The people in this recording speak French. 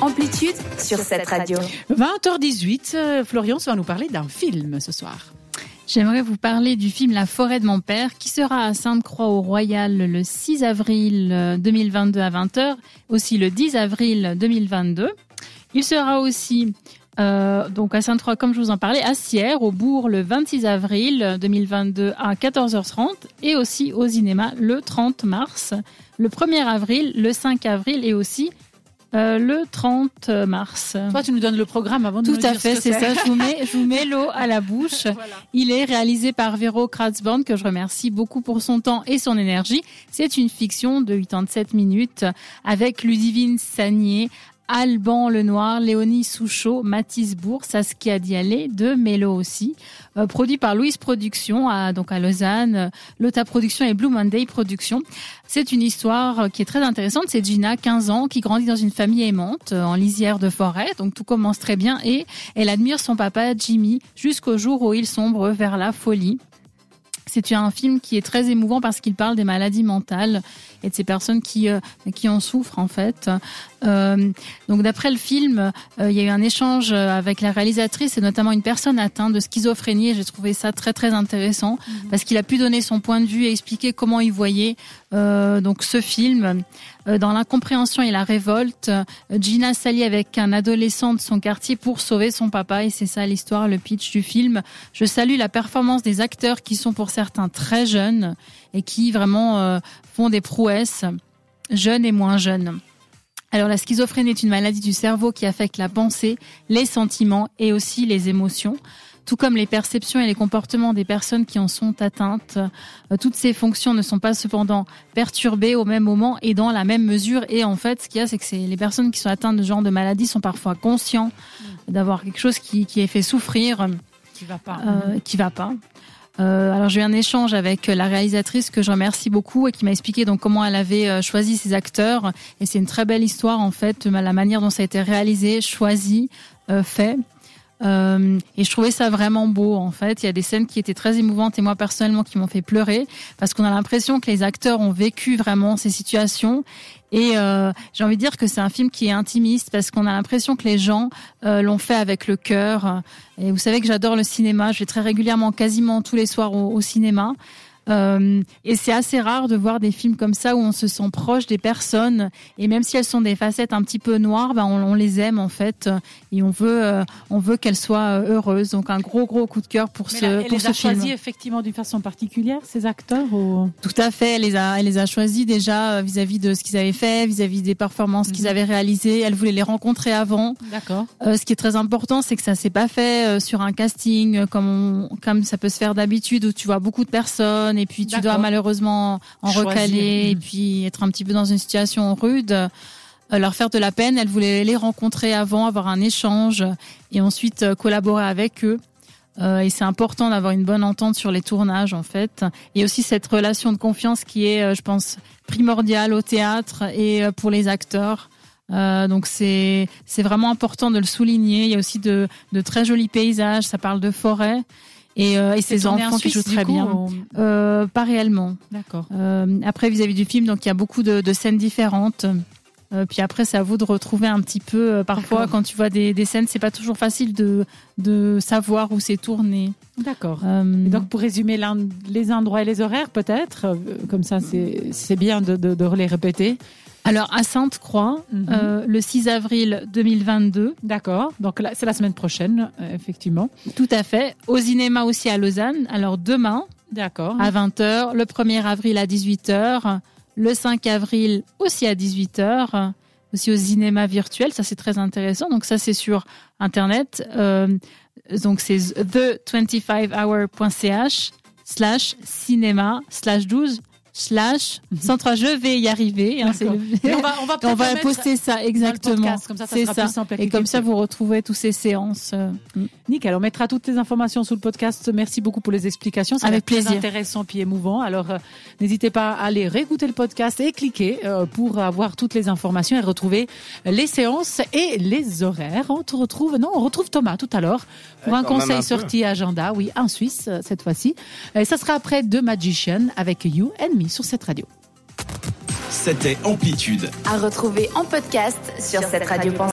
Amplitude sur cette radio. 20h18, euh, Florian va nous parler d'un film ce soir. J'aimerais vous parler du film La forêt de mon père qui sera à Sainte-Croix au Royal le 6 avril 2022 à 20h, aussi le 10 avril 2022. Il sera aussi euh, donc à Sainte-Croix, comme je vous en parlais, à Sierre, au Bourg, le 26 avril 2022 à 14h30 et aussi au cinéma le 30 mars, le 1er avril, le 5 avril et aussi euh, le 30 mars. Toi, tu nous donnes le programme avant de Tout nous à dire fait, ce c'est ça. Je vous mets, je vous mets l'eau à la bouche. Il est réalisé par Véro Kratzborn, que je remercie beaucoup pour son temps et son énergie. C'est une fiction de 87 minutes avec Ludivine Sagné, Alban Lenoir, Léonie Souchot, Mathis Bourg, Saskia Dialé, de Mélo aussi, euh, produit par Louise Productions, à, donc à Lausanne, Lota Productions et Blue Monday Productions. C'est une histoire qui est très intéressante. C'est Gina, 15 ans, qui grandit dans une famille aimante, euh, en lisière de forêt, donc tout commence très bien, et elle admire son papa Jimmy jusqu'au jour où il sombre vers la folie. C'est un film qui est très émouvant parce qu'il parle des maladies mentales et de ces personnes qui euh, qui en souffrent en fait. Euh, donc d'après le film, euh, il y a eu un échange avec la réalisatrice et notamment une personne atteinte de schizophrénie. J'ai trouvé ça très très intéressant parce qu'il a pu donner son point de vue et expliquer comment il voyait donc ce film. Euh, dans l'incompréhension et la révolte, euh, Gina s'allie avec un adolescent de son quartier pour sauver son papa et c'est ça l'histoire, le pitch du film. Je salue la performance des acteurs qui sont pour certains très jeunes et qui vraiment euh, font des prouesses, jeunes et moins jeunes. Alors la schizophrénie est une maladie du cerveau qui affecte la pensée, les sentiments et aussi les émotions. Tout comme les perceptions et les comportements des personnes qui en sont atteintes, Euh, toutes ces fonctions ne sont pas cependant perturbées au même moment et dans la même mesure. Et en fait, ce qu'il y a, c'est que les personnes qui sont atteintes de ce genre de maladie sont parfois conscients d'avoir quelque chose qui, qui les fait souffrir Qui va pas. euh, qui va pas. Euh, alors j'ai eu un échange avec la réalisatrice que je remercie beaucoup et qui m'a expliqué donc comment elle avait euh, choisi ses acteurs et c'est une très belle histoire en fait la manière dont ça a été réalisé, choisi, euh, fait. Euh, et je trouvais ça vraiment beau en fait. Il y a des scènes qui étaient très émouvantes et moi personnellement qui m'ont fait pleurer parce qu'on a l'impression que les acteurs ont vécu vraiment ces situations. Et euh, j'ai envie de dire que c'est un film qui est intimiste parce qu'on a l'impression que les gens euh, l'ont fait avec le cœur. Et vous savez que j'adore le cinéma. Je vais très régulièrement, quasiment tous les soirs au, au cinéma. Euh, et c'est assez rare de voir des films comme ça où on se sent proche des personnes et même si elles sont des facettes un petit peu noires, ben on, on les aime en fait et on veut euh, on veut qu'elles soient euh, heureuses. Donc un gros gros coup de cœur pour Mais ce là, elle pour les ce a film. choisis effectivement d'une façon particulière, ces acteurs ou... Tout à fait, elle les a, elle les a choisis déjà vis-à-vis de ce qu'ils avaient fait, vis-à-vis des performances qu'ils Mhm. avaient réalisées. Elle voulait les rencontrer avant. D'accord. Euh, ce qui est très important, c'est que ça s'est pas fait sur un casting comme on, comme ça peut se faire d'habitude où tu vois beaucoup de personnes et puis tu dois malheureusement en Choisir. recaler et Mhm. puis être un petit peu dans une situation rude. euh, leur faire de la peine, elle voulait les rencontrer avant, avoir un échange et ensuite euh, collaborer avec eux. Euh, et c'est important d'avoir une bonne entente sur les tournages en fait. Et aussi cette relation de confiance qui est, je pense, primordiale au théâtre et pour les acteurs. Euh, donc c'est c'est vraiment important de le souligner. Il y a aussi de, de très jolis paysages. Ça parle de forêt et, euh, et en enfants qui jouent très coup, bien. ou- Euh, pas réellement. D'accord. Euh, après, vis-à-vis du film, donc il y a beaucoup de, de scènes différentes. Puis après, c'est à vous de retrouver un petit peu. parfois, quand tu vois des, des scènes, c'est pas toujours facile de, de savoir où c'est tourné. D'accord. Donc, pour résumer les endroits et les horaires, peut-être, comme ça, c'est c'est bien de, de, de les répéter. Alors, à Sainte-Croix, Mhm. euh, le 6 avril 2022, D'accord. Donc, c'est la semaine prochaine, euh, effectivement. tout à fait. Au cinéma aussi à Lausanne. Alors, demain, D'accord. à 20h, le 1er avril à 18h, le 5 avril aussi à 18h, aussi au cinéma virtuel, ça c'est très intéressant. Donc ça c'est sur internet. Euh, donc c'est the25hour.ch slash cinéma slash 12 slash sans trois je vais y arriver. hein, le- on va, on va, on poster ça exactement. podcast, comme ça, ça C'est sera ça. plus simple à Et comme ça vous retrouvez toutes ces séances. euh, Nickel, on mettra toutes les informations sous le podcast. Merci beaucoup pour les explications. Ça Avec plaisir. très intéressant puis émouvant. Alors, euh, n'hésitez pas à aller réécouter le podcast et cliquer euh, pour avoir toutes les informations et retrouver les séances et les horaires. On te retrouve, non, on retrouve Thomas tout à l'heure pour un conseil un peu. sortie agenda. Oui, en Suisse cette fois-ci. Et ça sera après The Magician avec You and Me sur cette radio. C'était Amplitude. À retrouver en podcast sur cette radio.